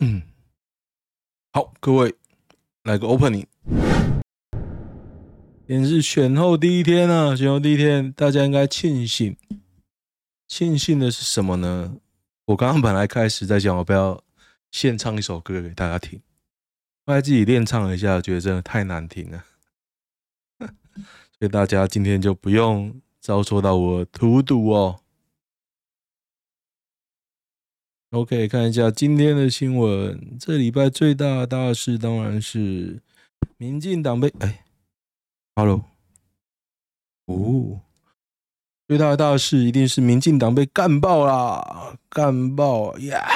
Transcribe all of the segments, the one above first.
嗯，好，各位来个 opening。今天是选后第一天啊，选后第一天，大家应该庆幸。庆幸的是什么呢？我刚刚本来开始在讲，我不要现唱一首歌给大家听，后来自己练唱了一下，觉得真的太难听了，所以大家今天就不用遭受到我荼毒哦。OK，看一下今天的新闻。这礼拜最大的大事当然是民进党被哎，Hello，哦，最大的大事一定是民进党被干爆啦，干爆呀！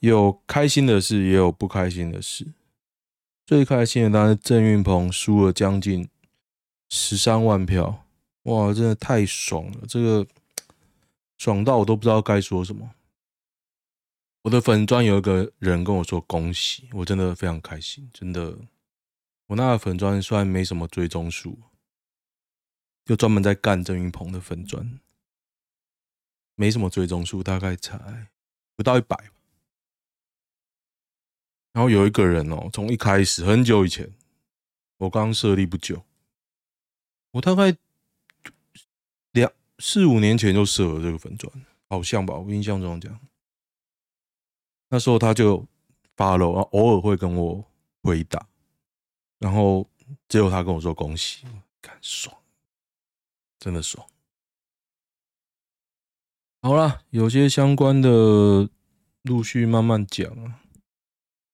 有开心的事，也有不开心的事。最开心的当然是郑运鹏输了将近十三万票，哇，真的太爽了！这个。爽到我都不知道该说什么。我的粉砖有一个人跟我说恭喜，我真的非常开心，真的。我那个粉砖虽然没什么追踪数，就专门在干郑云鹏的粉砖，没什么追踪数，大概才不到一百。然后有一个人哦，从一开始很久以前，我刚设立不久，我大概。四五年前就设了这个粉砖，好像吧，我印象中这样。那时候他就发了，偶尔会跟我回答，然后只有他跟我说恭喜，看爽，真的爽。好了，有些相关的陆续慢慢讲啊，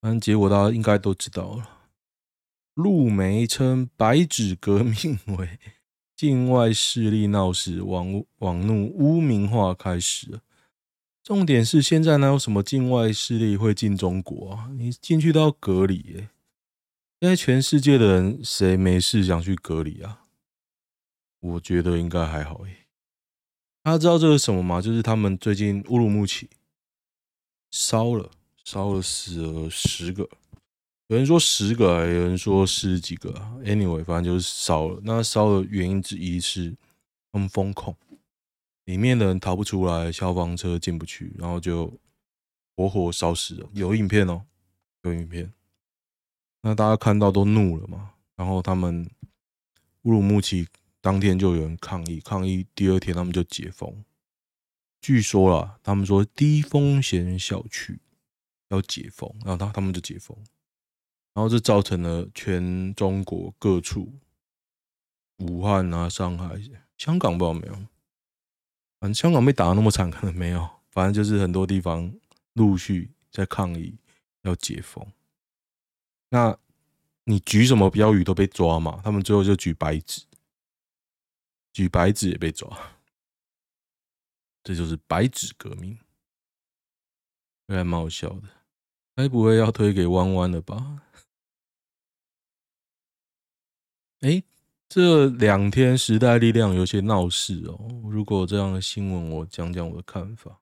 反正结果大家应该都知道了。陆梅称白纸革命为。境外势力闹事，网网路污名化开始。重点是现在哪有什么境外势力会进中国啊？你进去都要隔离耶。现在全世界的人谁没事想去隔离啊？我觉得应该还好耶。大家知道这是什么吗？就是他们最近乌鲁木齐烧了，烧了死了十个。有人说十个，有人说十几个。Anyway，反正就是烧了。那烧的原因之一是他们封控，里面的人逃不出来，消防车进不去，然后就活活烧死了。有影片哦，有影片。那大家看到都怒了嘛？然后他们乌鲁木齐当天就有人抗议，抗议第二天他们就解封。据说啦，他们说低风险小区要解封，然后他他们就解封。然后这造成了全中国各处，武汉啊、上海、香港不知道没有，反正香港被打得那么惨，可能没有。反正就是很多地方陆续在抗议要解封。那你举什么标语都被抓嘛？他们最后就举白纸，举白纸也被抓。这就是白纸革命，还蛮好笑的。该不会要推给弯弯了吧？哎，这两天时代力量有些闹事哦。如果这样的新闻，我讲讲我的看法。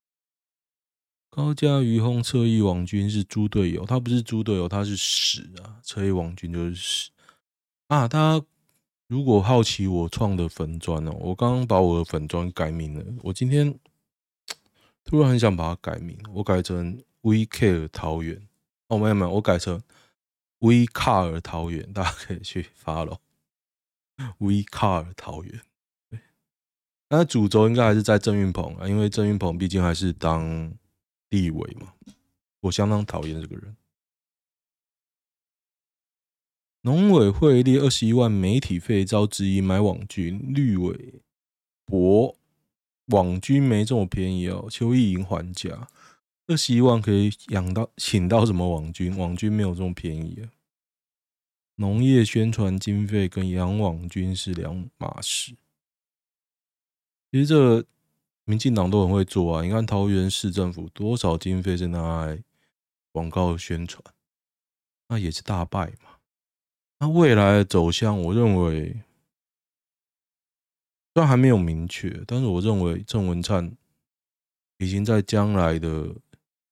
高嘉瑜轰侧翼王军是猪队友，他不是猪队友，他是屎啊！侧翼王军就是屎啊！大家如果好奇我创的粉砖哦，我刚刚把我的粉砖改名了。我今天突然很想把它改名，我改成 We Care 桃园哦，没有没有，我改成 We Car 桃园，大家可以去 follow。We Car 桃园，那主轴应该还是在郑运鹏啊，因为郑运鹏毕竟还是当立委嘛，我相当讨厌这个人。农委会列二十一万媒体费遭质疑买网军，绿委博网军没这么便宜哦，邱意莹还价，二十一万可以养到请到什么网军？网军没有这么便宜啊。农业宣传经费跟养网军是两码事。其实这民进党都很会做啊！你看桃园市政府多少经费是拿来广告宣传，那也是大败嘛。那未来的走向，我认为虽然还没有明确，但是我认为郑文灿已经在将来的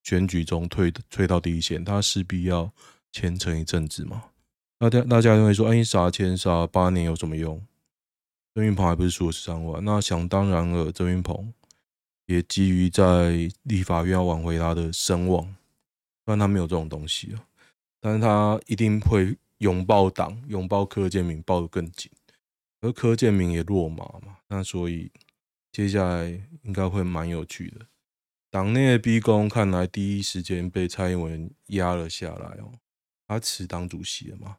选举中退退到第一线，他势必要虔诚一阵子嘛。那大大家认为说，哎，杀千杀八年有什么用？郑运鹏还不是输了十三万？那想当然了，郑运鹏也基于在立法院要挽回他的声望，虽然他没有这种东西啊，但是他一定会拥抱党，拥抱柯建铭，抱得更紧。而柯建铭也落马嘛，那所以接下来应该会蛮有趣的。党内的逼宫看来第一时间被蔡英文压了下来哦，他辞党主席了嘛，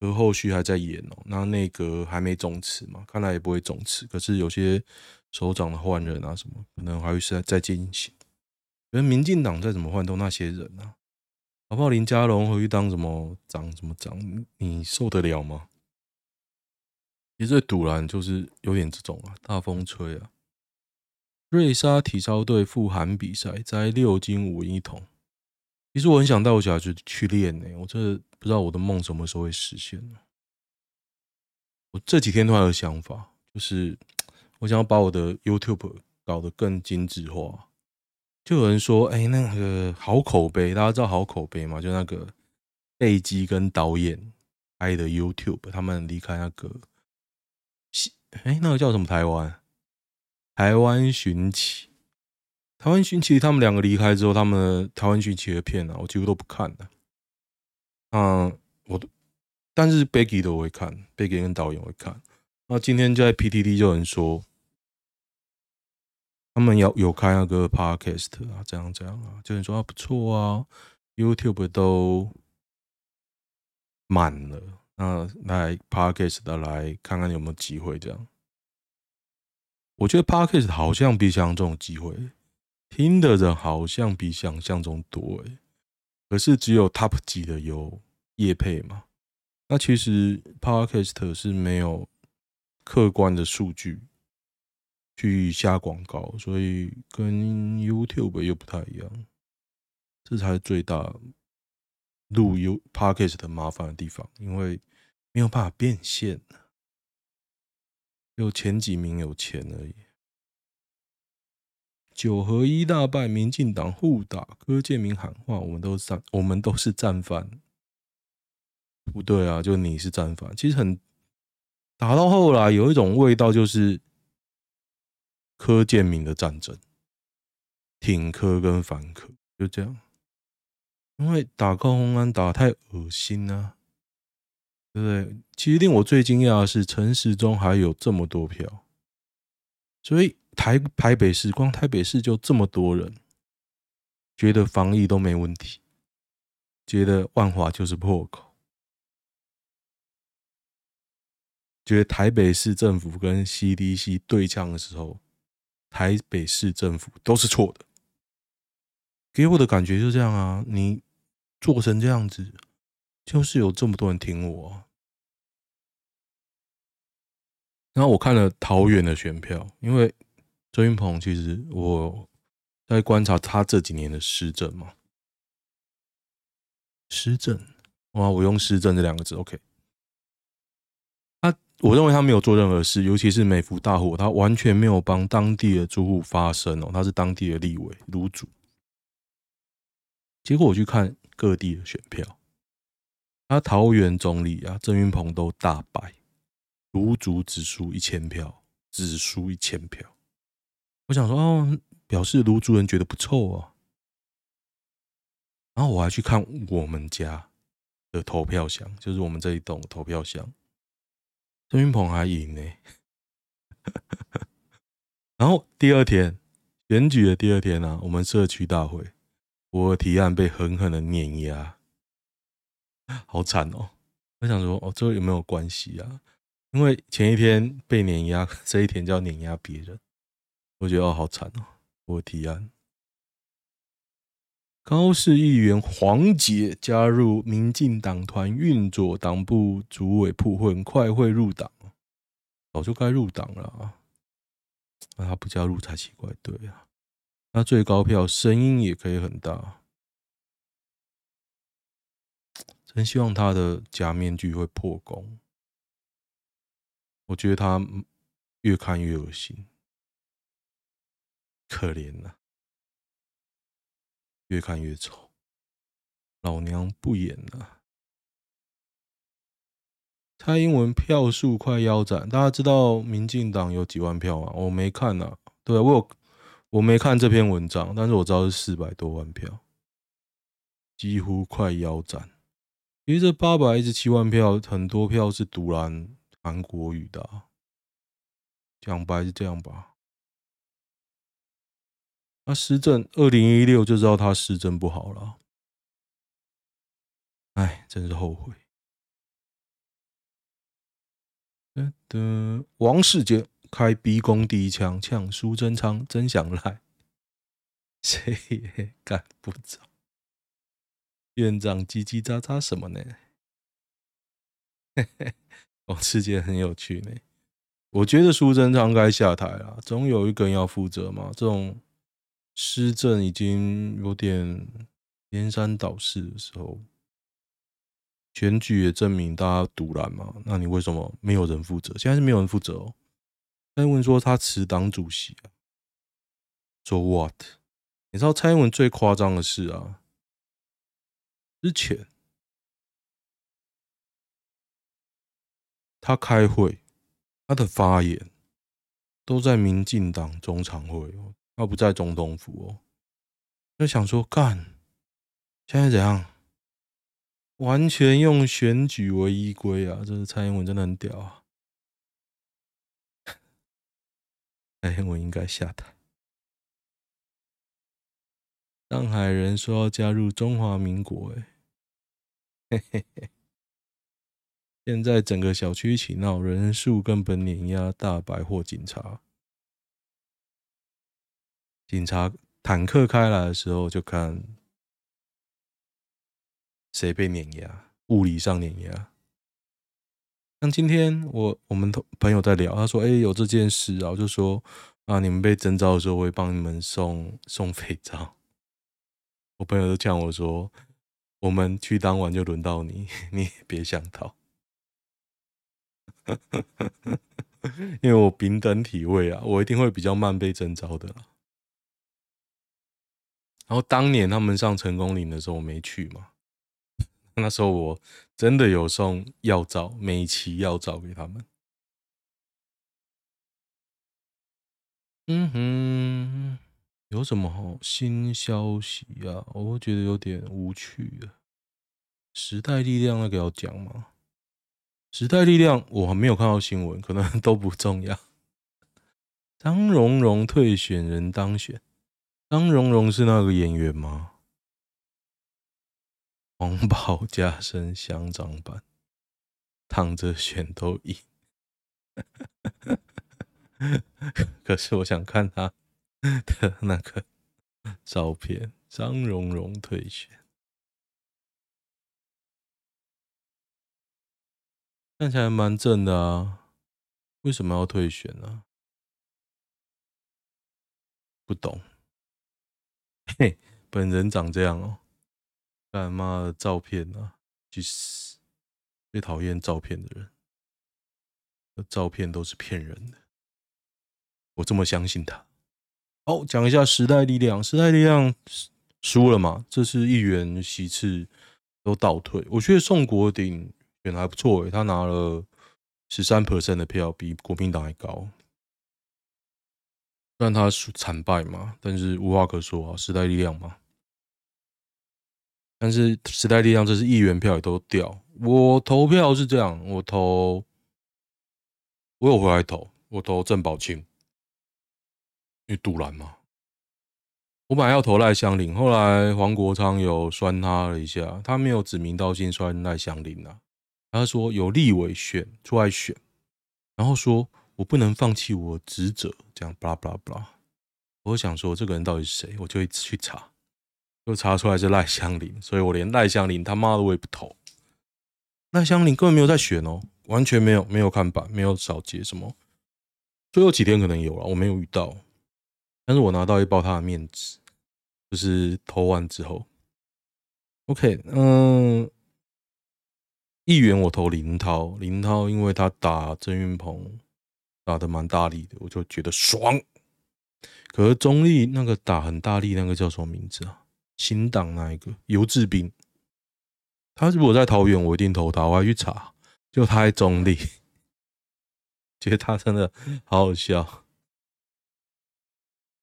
而后续还在演哦，那内阁还没总辞嘛，看来也不会总辞，可是有些。首长的换人啊，什么可能还会是在在进行？因为民进党再怎么换都那些人啊，好不好？林佳龙回去当什么长什么长，你受得了吗？其实赌烂就是有点这种啊，大风吹啊。瑞莎体操队赴韩比赛，摘六金五银一铜。其实我很想带我小孩去去练呢，我真的不知道我的梦什么时候会实现。我这几天都还有想法，就是。我想要把我的 YouTube 搞得更精致化，就有人说：“哎、那个好口碑，大家知道好口碑吗？就那个贝基跟导演拍的 YouTube，他们离开那个，哎、那个叫什么台湾？台湾寻奇，台湾寻奇，他们两个离开之后，他们台湾寻奇的片啊，我几乎都不看的。嗯，我但是贝基都会看，贝基跟导演会看。那今天就在 PTT 就有人说。”他们有有开那个 podcast 啊，这样这样啊，就你说啊不错啊，YouTube 都满了，那来 podcast 的来看看有没有机会这样。我觉得 podcast 好像比想象中机会，听的人好像比想象中多诶，可是只有 top 级的有业配嘛，那其实 podcast 是没有客观的数据。去下广告，所以跟 YouTube 又不太一样，这才是最大录 U Podcast 的麻烦的地方，因为没有办法变现，有前几名有钱而已。九合一大败，民进党互打，柯建铭喊话：“我们都是战，我们都是战犯。”不对啊，就你是战犯。其实很打到后来，有一种味道就是。柯建铭的战争，挺柯跟反柯，就这样。因为打高虹安打太恶心了，对不对？其实令我最惊讶的是，陈时中还有这么多票，所以台台北市光台北市就这么多人，觉得防疫都没问题，觉得万华就是破口，觉得台北市政府跟 CDC 对呛的时候。台北市政府都是错的，给我的感觉就这样啊！你做成这样子，就是有这么多人挺我。然后我看了桃园的选票，因为周云鹏其实我在观察他这几年的施政嘛，施政哇，我用施政这两个字，OK 他。我认为他没有做任何事，尤其是美福大火，他完全没有帮当地的住户发声哦。他是当地的立委卢主，结果我去看各地的选票，他桃园总理啊郑云鹏都大败，卢主只输一千票，只输一千票。我想说哦，表示卢主人觉得不错啊。然后我还去看我们家的投票箱，就是我们这一栋投票箱。郑云鹏还赢呢，然后第二天选举的第二天啊，我们社区大会，我的提案被狠狠的碾压，好惨哦！我想说，哦，这有没有关系啊？因为前一天被碾压，这一天就要碾压别人，我觉得哦，好惨哦！我提案。高市议员黄杰加入民进党团运作，党部主委铺混，快会入党，早就该入党了啊！那他不加入才奇怪，对啊，那最高票声音也可以很大，真希望他的假面具会破功。我觉得他越看越恶心，可怜呐。越看越丑，老娘不演了。蔡英文票数快腰斩，大家知道民进党有几万票吗？我没看呐，对，我有我没看这篇文章，但是我知道是四百多万票，几乎快腰斩。其实这八百一十七万票，很多票是独蓝韩国语的，讲白是这样吧？他施政二零一六就知道他施政不好了，哎，真是后悔。的，王世杰开逼宫第一枪，呛苏贞昌真想赖，谁也干不着。院长叽叽喳喳什么呢？嘿嘿，王世杰很有趣呢。我觉得苏贞昌该下台了，总有一个人要负责嘛。这种施政已经有点颠三倒四的时候。选举也证明大家独揽嘛，那你为什么没有人负责？现在是没有人负责哦。蔡英文说他辞党主席啊，So what？你知道蔡英文最夸张的是啊，之前他开会，他的发言都在民进党中常会哦，他不在总统府哦。就想说干，现在怎样？完全用选举为依归啊！这是蔡英文真的很屌啊！蔡英文应该下台。上海人说要加入中华民国，哎，嘿嘿嘿！现在整个小区起闹，人数根本碾压大百货警察。警察坦克开来的时候，就看。谁被碾压？物理上碾压。像今天我我们朋友在聊，他说：“哎、有这件事啊。”我就说：“啊，你们被征召的时候，我会帮你们送 送肥皂。”我朋友就呛我说：“我们去当晚就轮到你，你也别想逃。”因为我平等体位啊，我一定会比较慢被征召的。然后当年他们上成功岭的时候，我没去嘛。那时候我真的有送药皂，美琪药皂给他们。嗯哼，有什么好新消息啊？我觉得有点无趣了。时代力量那个要讲吗？时代力量我还没有看到新闻，可能 都不重要。张荣荣退选人当选，张荣荣是那个演员吗？黄袍加身乡长版，躺着选都赢。可是我想看他的那个照片，张荣荣退选，看起来蛮正的啊，为什么要退选呢？不懂。嘿，本人长这样哦。干妈的照片啊，去死！最讨厌照片的人，照片都是骗人的。我这么相信他。好，讲一下时代力量。时代力量输了嘛？这次议员席次都倒退。我觉得宋国鼎选还不错诶，他拿了十三 percent 的票，比国民党还高。虽然他输惨败嘛，但是无话可说啊，时代力量嘛。但是时代力量这是议员票也都掉。我投票是这样，我投，我有回来投，我投郑宝清，因为赌烂嘛。我本来要投赖香林，后来黄国昌有酸他了一下，他没有指名道姓酸赖香林啊，他说有立委选出来选，然后说我不能放弃我职责，这样巴拉巴拉巴拉。我想说这个人到底是谁，我就一直去查。又查出来是赖香林，所以我连赖香林他妈的我也不投。赖香林根本没有在选哦，完全没有，没有看板，没有扫街什么。最后几天可能有了，我没有遇到。但是我拿到一包他的面纸，就是投完之后。OK，嗯，议员我投林涛，林涛因为他打郑运鹏打得蛮大力的，我就觉得爽。可是中立那个打很大力，那个叫什么名字啊？新党那一个游志斌，他如果在桃园，我一定投他。我还去查，就他在中立，觉得他真的好好笑。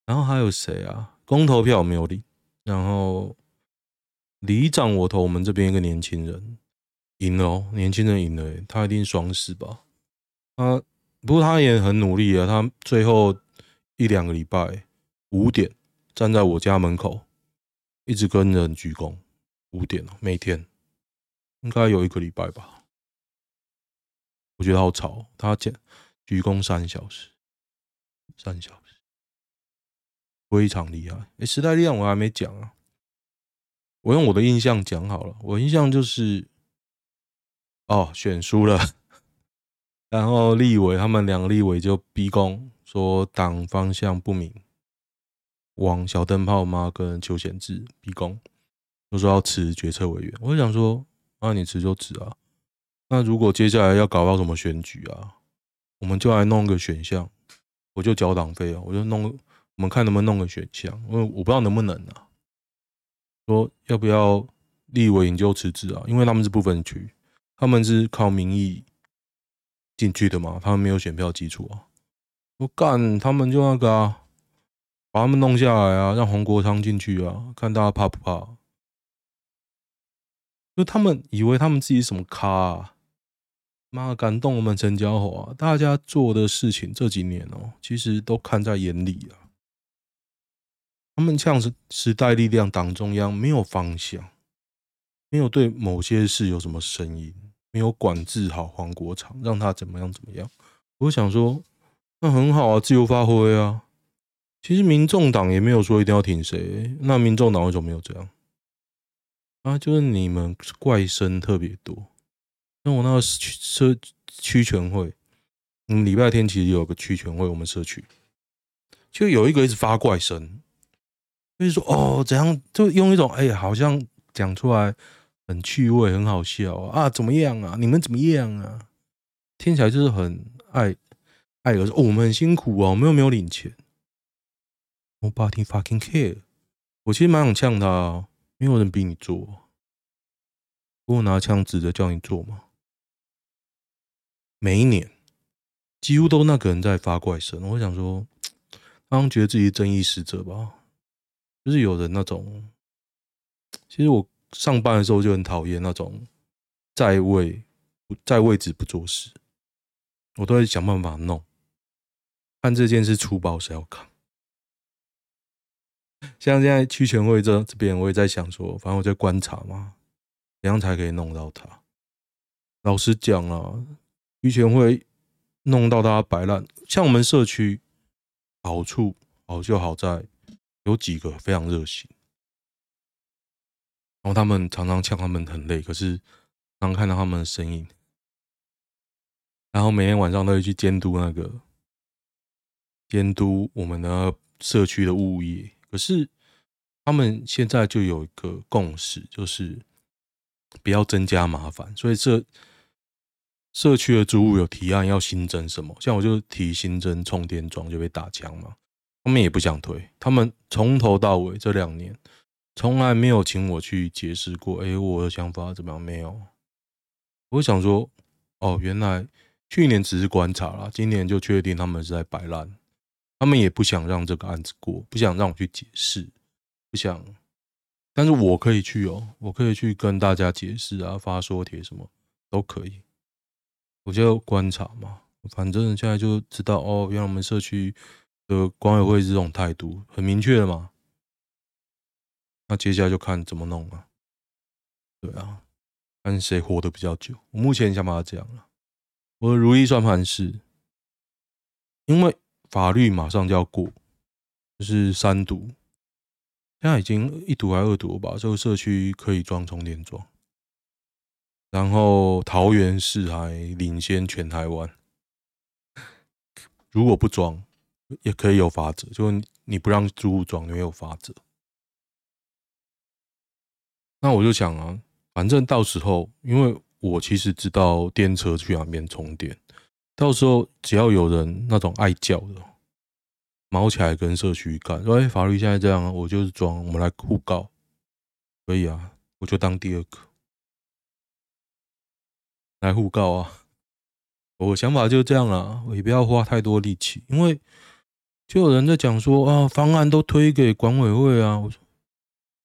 然后还有谁啊？公投票没有领，然后里长我投我们这边一个年轻人赢了哦，年轻人赢了，他一定双死吧？他不过他也很努力啊，他最后一两个礼拜五点站在我家门口，一直跟人鞠躬，五点哦，每天应该有一个礼拜吧。我觉得好吵，他讲鞠躬三小时，三小时。非常厉害！哎，时代力量我还没讲啊，我用我的印象讲好了。我印象就是，哦，选输了，然后立委他们两个立委就逼宫说党方向不明，往小灯泡妈跟邱显智逼宫，都说要辞决策委员。我就想说，那、啊、你辞就辞啊。那如果接下来要搞到什么选举啊，我们就来弄个选项，我就缴党费啊，我就弄。我们看能不能弄个选项，因为我不知道能不能啊。说要不要立委研究辞职啊？因为他们是不分区，他们是靠民意进去的嘛，他们没有选票基础啊。我干，他们就那个啊，把他们弄下来啊，让黄国昌进去啊，看大家怕不怕？就他们以为他们自己什么咖啊？妈，感动我们陈家豪啊！大家做的事情这几年哦，其实都看在眼里啊。他们像是时代力量党中央没有方向，没有对某些事有什么声音，没有管制好黄国昌，让他怎么样怎么样。我想说，那很好啊，自由发挥啊。其实民众党也没有说一定要挺谁，那民众党为什么没有这样？啊，就是你们怪声特别多。那我那个社区全会，嗯，礼拜天其实有个区全会，我们社区就有一个一直发怪声。就是说，哦，怎样就用一种哎、欸，好像讲出来很趣味、很好笑啊，啊，怎么样啊？你们怎么样啊？听起来就是很爱爱说，哦，我们很辛苦啊，我们又没有领钱。Nobody fucking care。我其实蛮想呛他，没有人逼你做，我拿枪指着叫你做吗？每一年几乎都那个人在发怪声，我想说，他们觉得自己是正义使者吧。就是有人那种，其实我上班的时候就很讨厌那种在位在位置不做事，我都会想办法弄，看这件事粗暴谁要扛。像现在区全会这这边，我也在想说，反正我在观察嘛，怎样才可以弄到他？老实讲啊，区全会弄到大家摆烂，像我们社区好处好就好在。有几个非常热心，然后他们常常呛他们很累，可是常看到他们的身影，然后每天晚上都会去监督那个监督我们的社区的物业。可是他们现在就有一个共识，就是不要增加麻烦，所以这社区的租户有提案要新增什么，像我就提新增充电桩就被打枪嘛。他们也不想推，他们从头到尾这两年从来没有请我去解释过。哎，我的想法怎么样？没有。我想说，哦，原来去年只是观察了，今年就确定他们是在摆烂。他们也不想让这个案子过，不想让我去解释，不想。但是我可以去哦，我可以去跟大家解释啊，发说帖什么都可以。我就观察嘛，反正现在就知道哦，原来我们社区。的管委会是这种态度，很明确的嘛。那接下来就看怎么弄了。对啊，看谁活得比较久。我目前想把它讲了。我的如意算盘是，因为法律马上就要过，就是三读，现在已经一读还二读吧。这个社区可以装充电桩，然后桃园市还领先全台湾。如果不装，也可以有罚则，就你不让租户装，你会有罚则。那我就想啊，反正到时候，因为我其实知道电车去哪边充电，到时候只要有人那种爱叫的，毛起来跟社区干，说哎，法律现在这样，我就是装，我们来互告，可以啊，我就当第二个来互告啊。我想法就这样啊，我也不要花太多力气，因为。就有人在讲说啊，方案都推给管委会啊。我说，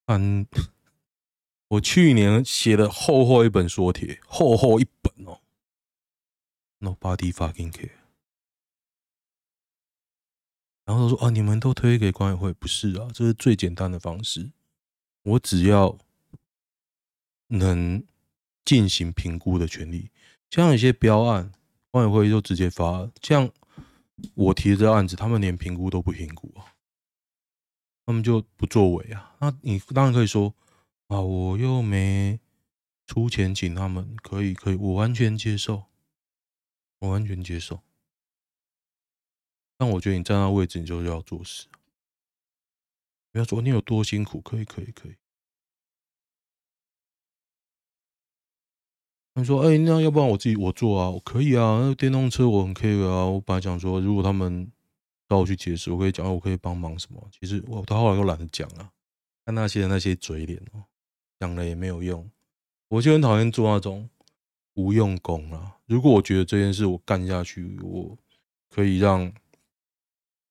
嗯，我去年写了厚厚一本说帖，厚厚一本哦。Nobody fucking care。然后他说啊，你们都推给管委会，不是啊？这是最简单的方式。我只要能进行评估的权利，像有些标案，管委会就直接发，像。我提的这案子，他们连评估都不评估啊，他们就不作为啊。那你当然可以说啊，我又没出钱请他们，可以可以，我完全接受，我完全接受。但我觉得你站那位置，你就要做事，不要说你有多辛苦，可以可以可以。他说：“哎、那要不然我自己我做啊，我可以啊。那电动车我很 care 啊。我本来想说，如果他们找我去解释，我可以讲，我可以帮忙什么。其实我到后来都懒得讲了。看那些人那些嘴脸哦，讲了也没有用。我就很讨厌做那种无用功啊。如果我觉得这件事我干下去，我可以让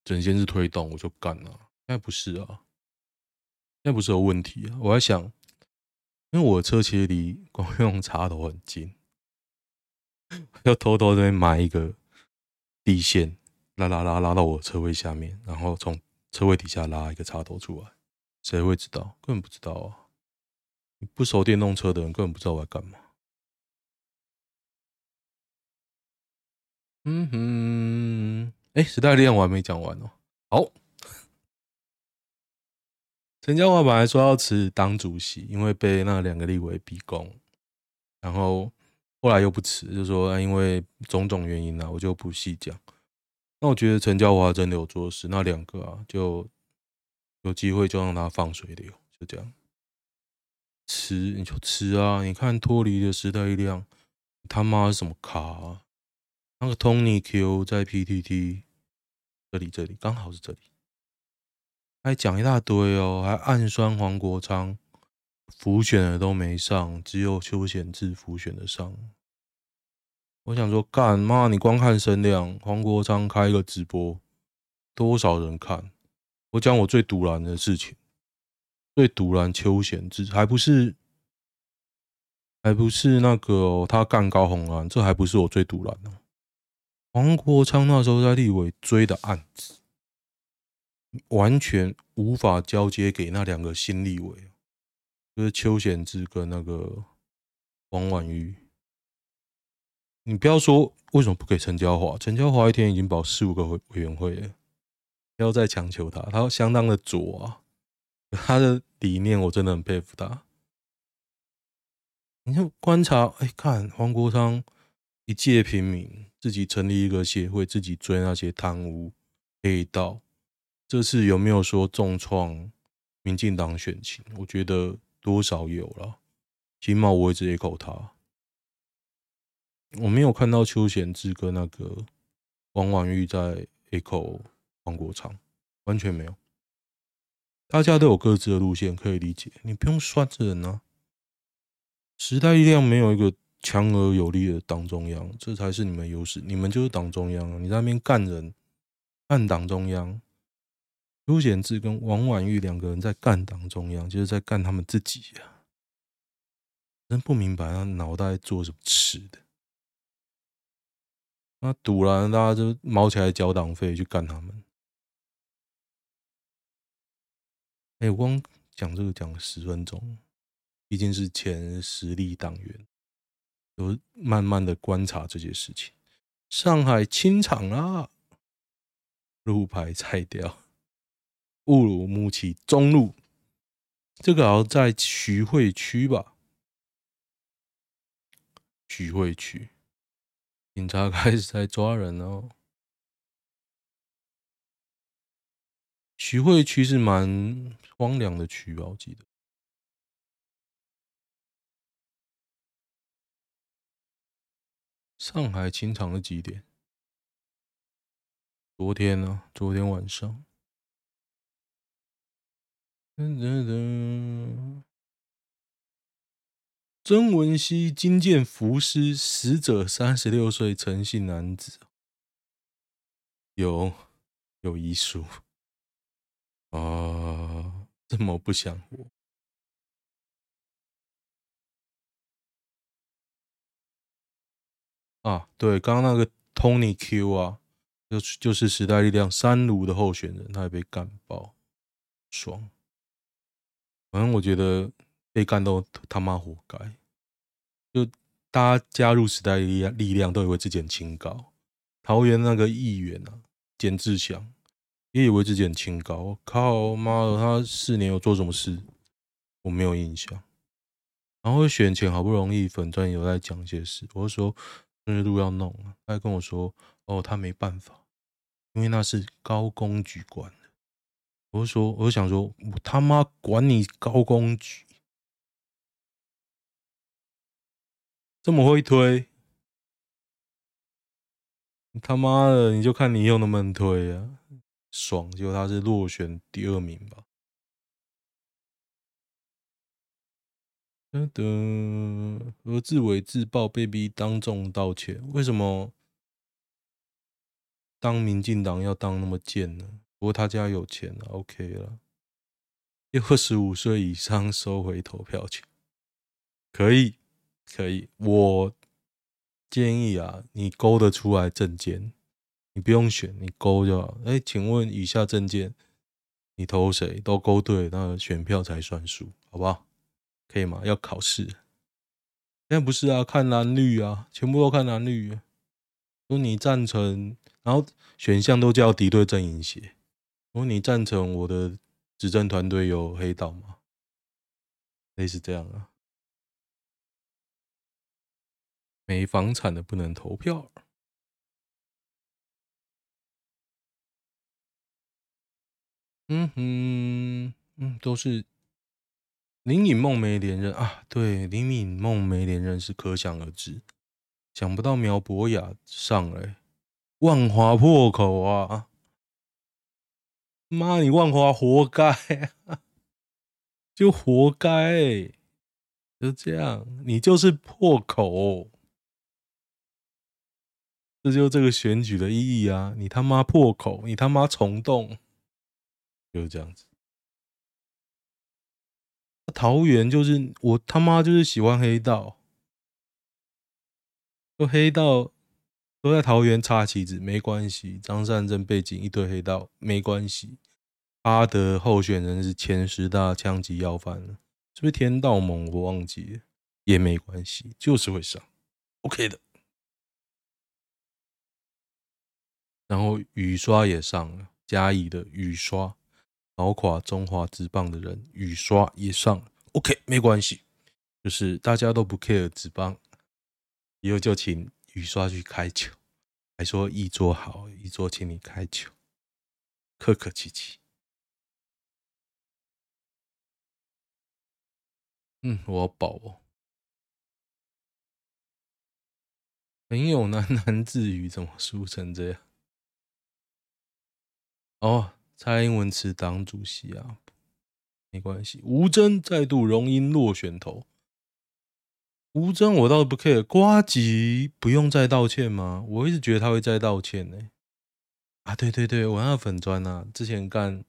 整件事推动，我就干了。现在不是啊，现在不是有问题啊。我在想。”因为我的车其实离公用插头很近，要偷偷在那边埋一个地线，拉拉拉拉到我车位下面，然后从车位底下拉一个插头出来。谁会知道？根本不知道啊！不熟电动车的人根本不知道我在干嘛。嗯哼，哎，时代力量我还没讲完哦。好。陈椒华本来说要辞当主席，因为被那两个立委逼宫，然后后来又不辞，就说因为种种原因呢，我就不细讲。那我觉得陈椒华真的有做事，那两个啊，就有机会就让他放水流，就这样。吃你就吃啊！你看脱离的时代力量，他妈是什么卡啊？那个 Tony Q 在 PTT 这里这里刚好是这里。还讲一大堆哦，还暗酸黄国昌，浮选的都没上，只有邱显智辅选的上。我想说，干妈，你光看声量，黄国昌开一个直播，多少人看？我讲我最赌烂的事情，最赌烂邱贤智，还不是，还不是那个、他干高红安，这还不是我最赌烂的。黄国昌那时候在立委追的案子。完全无法交接给那两个新立委，就是邱显智跟那个王婉瑜。你不要说为什么不给陈椒华，陈椒华一天已经保四五个委委员会了，不要再强求他，他相当的左啊，他的理念我真的很佩服他。你就观察，哎、看黄国昌一介平民，自己成立一个协会，自己追那些贪污黑道。这次有没有说重创民进党选情？我觉得多少有了，起码我会直接扣他。我没有看到邱贤志跟那个王婉玉在 echo 黄国昌，完全没有。大家都有各自的路线，可以理解。你不用酸这人啊。时代力量没有一个强而有力的党中央，这才是你们优势。你们就是党中央，你在那边干人，干党中央。邱显志跟王婉玉两个人在干党中央，就是在干他们自己呀、真不明白他脑袋做什么吃的。那赌了，大家就卯起来缴党费去干他们。哎、我光讲这个讲十分钟，毕竟是前时力党员，有慢慢的观察这些事情。上海清场啦，路牌拆掉。乌鲁木齐中路，这个好像在徐汇区吧？徐汇区，警察开始在抓人哦。徐汇区是蛮荒凉的区吧？我记得。上海清场是几点？昨天呢、啊？昨天晚上。噔噔噔！曾文熙惊见浮尸，死者三十六岁陈姓男子。有有遗书啊，这么不想活啊？对，刚刚那个 Tony Q 啊，就就是时代力量三卢的候选人，他也被干爆，爽。反正我觉得被干都他妈活该。就大家加入时代力量，力量都以为自己很清高。桃园那个议员啊，简志祥也以为自己很清高。我靠，妈的，他四年有做什么事？我没有印象。然后选前好不容易粉专有在讲一些事，我就说政治路要弄啊，他还跟我说哦，他没办法，因为那是高工局管的。我就说，我就想说，我他妈管你高工局，这么会推，他妈的，你就看你又能不能推啊？爽，结果他是落选第二名吧？等等，何志伟自爆被逼当众道歉，为什么当民进党要当那么贱呢？不过他家有钱，OK 了。六十五岁以上收回投票权，可以，可以。我建议啊，你勾得出来证件，你不用选，你勾就好。哎，请问以下证件你投谁？都勾对，那选票才算数，好不好？可以吗？要考试？现在不是啊，看蓝绿啊，全部都看蓝绿。说你赞成，然后选项都叫敌对阵营写。如果你赞成我的执政团队有黑道吗？类似这样啊。没房产的不能投票。嗯哼，嗯，都是林颖梦没连任啊。对，林颖梦没连任是可想而知。想不到苗博雅上来，万华破口啊！妈，你万华活该，就活该，就这样，你就是破口，这就是这个选举的意义啊！你他妈破口，你他妈虫洞，就是这样子。桃园就是我他妈就是喜欢黑道，就黑道。都在桃园插旗子没关系，张善政背景一堆黑道没关系。阿德候选人是前十大枪击要犯，是不是天道盟？我忘记了，也没关系，就是会上，OK 的。然后雨刷也上了，嘉义的雨刷搞垮中华职棒的人，雨刷也上，OK 没关系，就是大家都不 care 职棒，以后就请。雨刷去开球，还说一桌好，一桌请你开球，客客气气。嗯，我要饱哦。很有喃喃自语，怎么输成这样？哦，蔡英文辞党主席啊，没关系。吴峥再度荣膺落选头。吴峥我倒是不 care，瓜吉不用再道歉吗？我一直觉得他会再道歉呢、啊，对对对，我那个粉专啊，之前干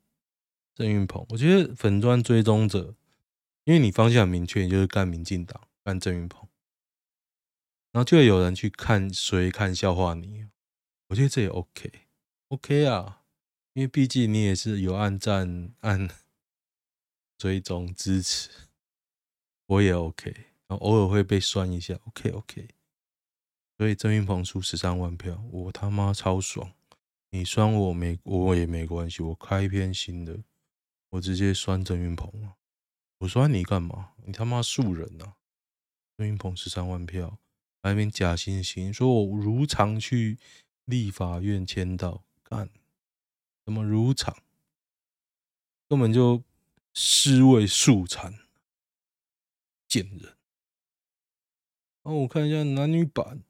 郑运鹏，我觉得粉专追踪者，因为你方向很明确，你就是干民进党，干郑运鹏，然后就会有人去看谁看笑话你，我觉得这也 OK，OK 啊，因为毕竟你也是有按赞、按 追踪支持，我也 OK。偶尔会被酸一下，OK OK，所以郑云鹏输十三万票，我他妈超爽！你酸我没，我也没关系，我开一篇新的，我直接酸郑云鹏啊！我酸你干嘛？你他妈素人啊！郑云鹏十三万票，还没假惺惺说我如常去立法院签到，干什么如常？根本就尸位素餐，贱人！哦，我看一下男女版，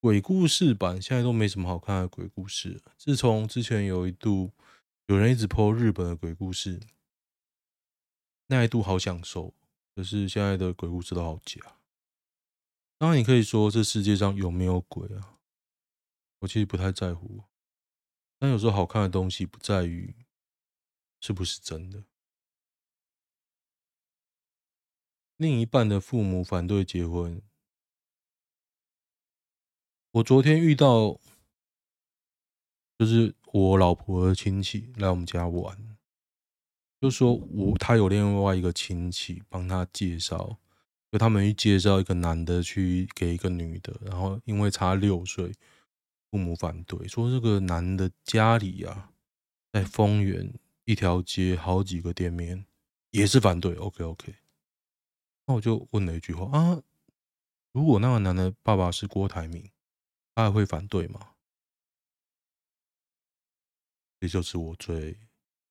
鬼故事版现在都没什么好看的鬼故事。自从之前有一度有人一直 po 日本的鬼故事，那一度好享受。可是现在的鬼故事都好假。当然，你可以说这世界上有没有鬼啊？我其实不太在乎。但有时候好看的东西不在于是不是真的。另一半的父母反对结婚。我昨天遇到，就是我老婆的亲戚来我们家玩，就说我他有另外一个亲戚帮他介绍，就他们去介绍一个男的去给一个女的，然后因为差六岁，父母反对，说这个男的家里啊，在丰原一条街好几个店面也是反对，OK OK。那我就问了一句话啊，如果那个男的爸爸是郭台铭，他还会反对吗？这就是我最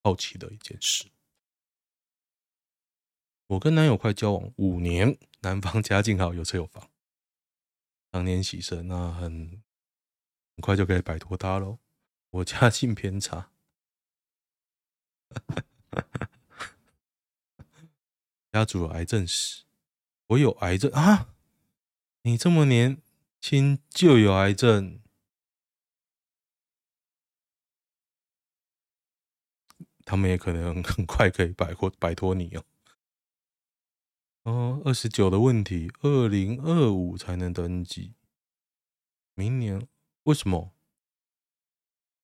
好奇的一件事。我跟男友快交往五年，男方家境好，有车有房，当年喜事，那很很快就可以摆脱他喽。我家境偏差。家族癌症史。我有癌症啊！你这么年轻就有癌症，他们也可能很快可以摆脱摆脱你哦。哦，二十九的问题，二零二五才能登记，明年为什么？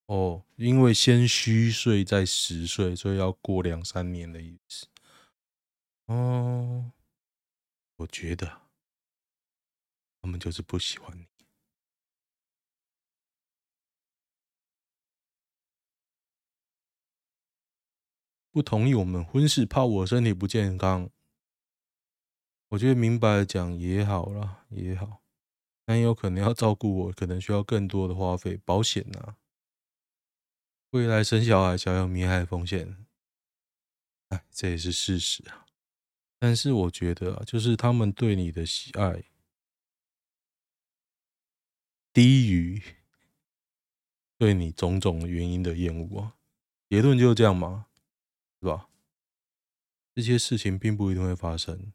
哦，因为先虚岁再实岁，所以要过两三年的意思。哦。我觉得他们就是不喜欢你，不同意我们婚事，怕我身体不健康。我觉得明白讲也好啦，也好，但有可能要照顾我，可能需要更多的花费，保险呐、啊，未来生小孩小有弥害风险，哎，这也是事实啊。但是我觉得啊，就是他们对你的喜爱低于对你种种原因的厌恶啊，结论就是这样嘛，是吧？这些事情并不一定会发生，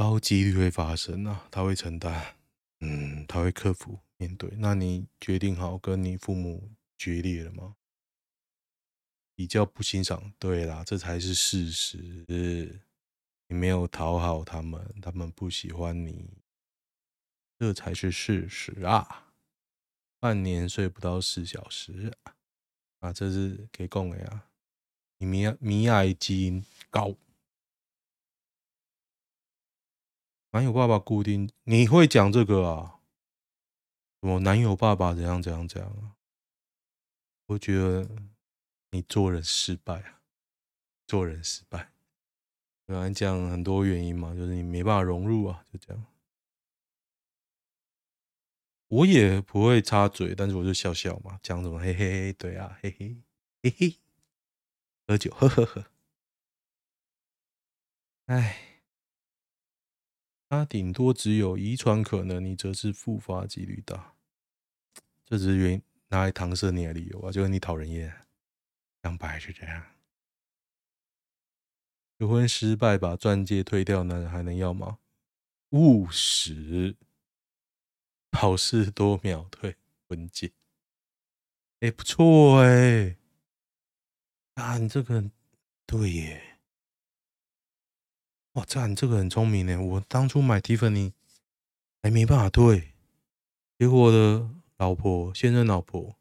高几率会发生啊，他会承担，嗯，他会克服面对。那你决定好跟你父母决裂了吗？比较不欣赏，对啦，这才是事实。你没有讨好他们，他们不喜欢你，这才是事实啊！半年睡不到四小时啊，这是给讲的呀。你迷迷爱基因高，男友爸爸固定，你会讲这个啊？什么男友爸爸怎样怎样怎样啊？我觉得。你做人失败啊！做人失败，刚才讲很多原因嘛，就是你没办法融入啊，就这样。我也不会插嘴，但是我就笑笑嘛，讲什么嘿嘿嘿，对啊，嘿嘿嘿嘿，喝酒呵呵呵。哎，他顶多只有遗传可能，你则是复发几率大，这只是原因拿来搪塞你的理由啊，就是你讨人厌。两百是这样，求婚失败把钻戒退掉，男人还能要吗？务实，好事多秒退婚戒。哎、不错哎、欸，啊，你这个对耶，哇，赞你这个很聪明呢。我当初买蒂芙尼还没办法退，结果的老婆现任老婆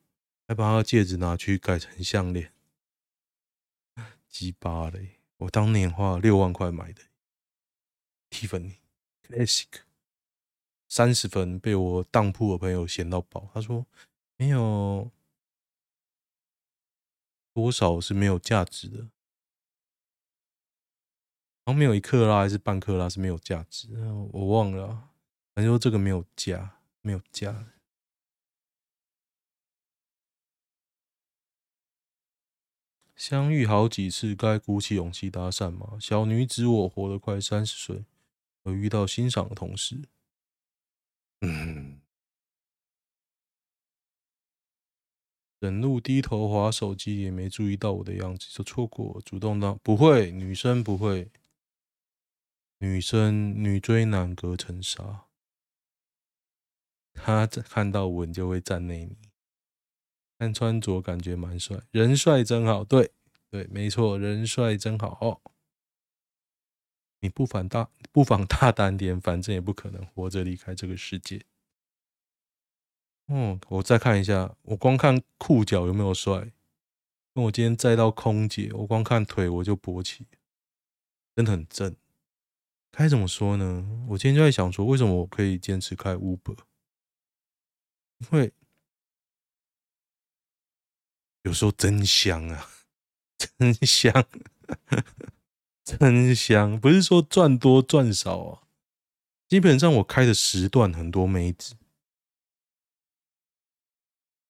还把她戒指拿去改成项链。鸡巴嘞！我当年花六万块买的 Tiffany Classic，三十分被我当铺的朋友嫌到爆。他说没有多少是没有价值的，然后没有一克拉还是半克拉是没有价值，我忘了。反正说这个没有价，没有价。相遇好几次，该鼓起勇气搭讪吗？小女子，我活了快三十岁，有遇到欣赏的同事，嗯，整路低头滑手机，也没注意到我的样子，就错过。主动当不会，女生不会，女生女追男隔层纱，他看到吻就会站内你。看穿着感觉蛮帅，人帅真好。对对，没错，人帅真好哦。你不妨大不妨大胆点，反正也不可能活着离开这个世界。嗯，我再看一下，我光看裤脚有没有帅。那我今天再到空姐，我光看腿我就勃起，真的很正。该怎么说呢？我今天就在想说，为什么我可以坚持开 Uber？因为有时候真香啊，真香，真香！不是说赚多赚少啊，基本上我开的时段很多妹子。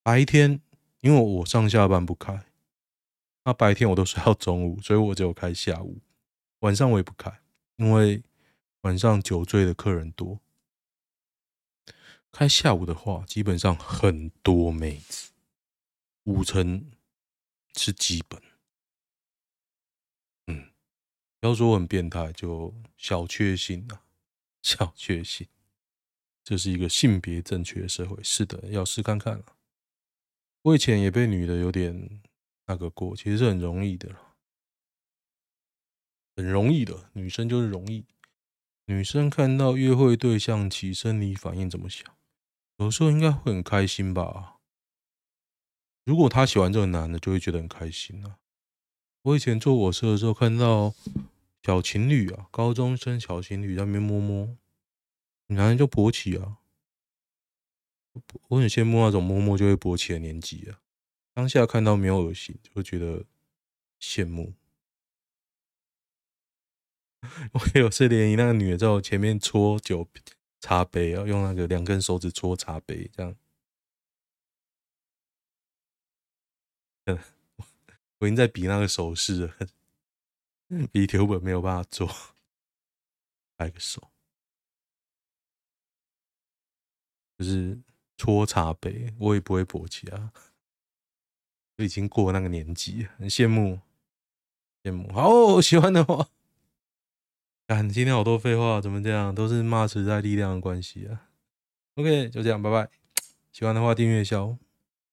白天因为我上下班不开，那白天我都睡到中午，所以我只有开下午。晚上我也不开，因为晚上酒醉的客人多。开下午的话，基本上很多妹子，五成是基本。嗯，不要说我很变态，就小确幸啊，小确幸。这是一个性别正确的社会，是的，要试看看了。我以前也被女的有点那个过，其实是很容易的，很容易的，女生就是容易。女生看到约会对象起生理反应怎么想？有时候应该会很开心吧。如果她喜欢这个男的，就会觉得很开心啊。我以前坐火车的时候，看到小情侣啊，高中生小情侣在那边摸摸，男人就勃起啊。我很羡慕那种摸摸就会勃起的年纪啊。当下看到没有恶心，就会觉得羡慕。我有次联谊，那个女的在我前面搓酒。茶杯啊，用那个两根手指搓茶杯，这样。我已经在比那个手势了，比 YouTuber 没有办法做。摆个手，就是搓茶杯，我也不会勃起啊。我已经过那个年纪，很羡慕，羡慕。好，喜欢的话。今天好多废话，怎么这样？都是骂实在力量的关系啊。OK，就这样，拜拜。喜欢的话订阅一下哦。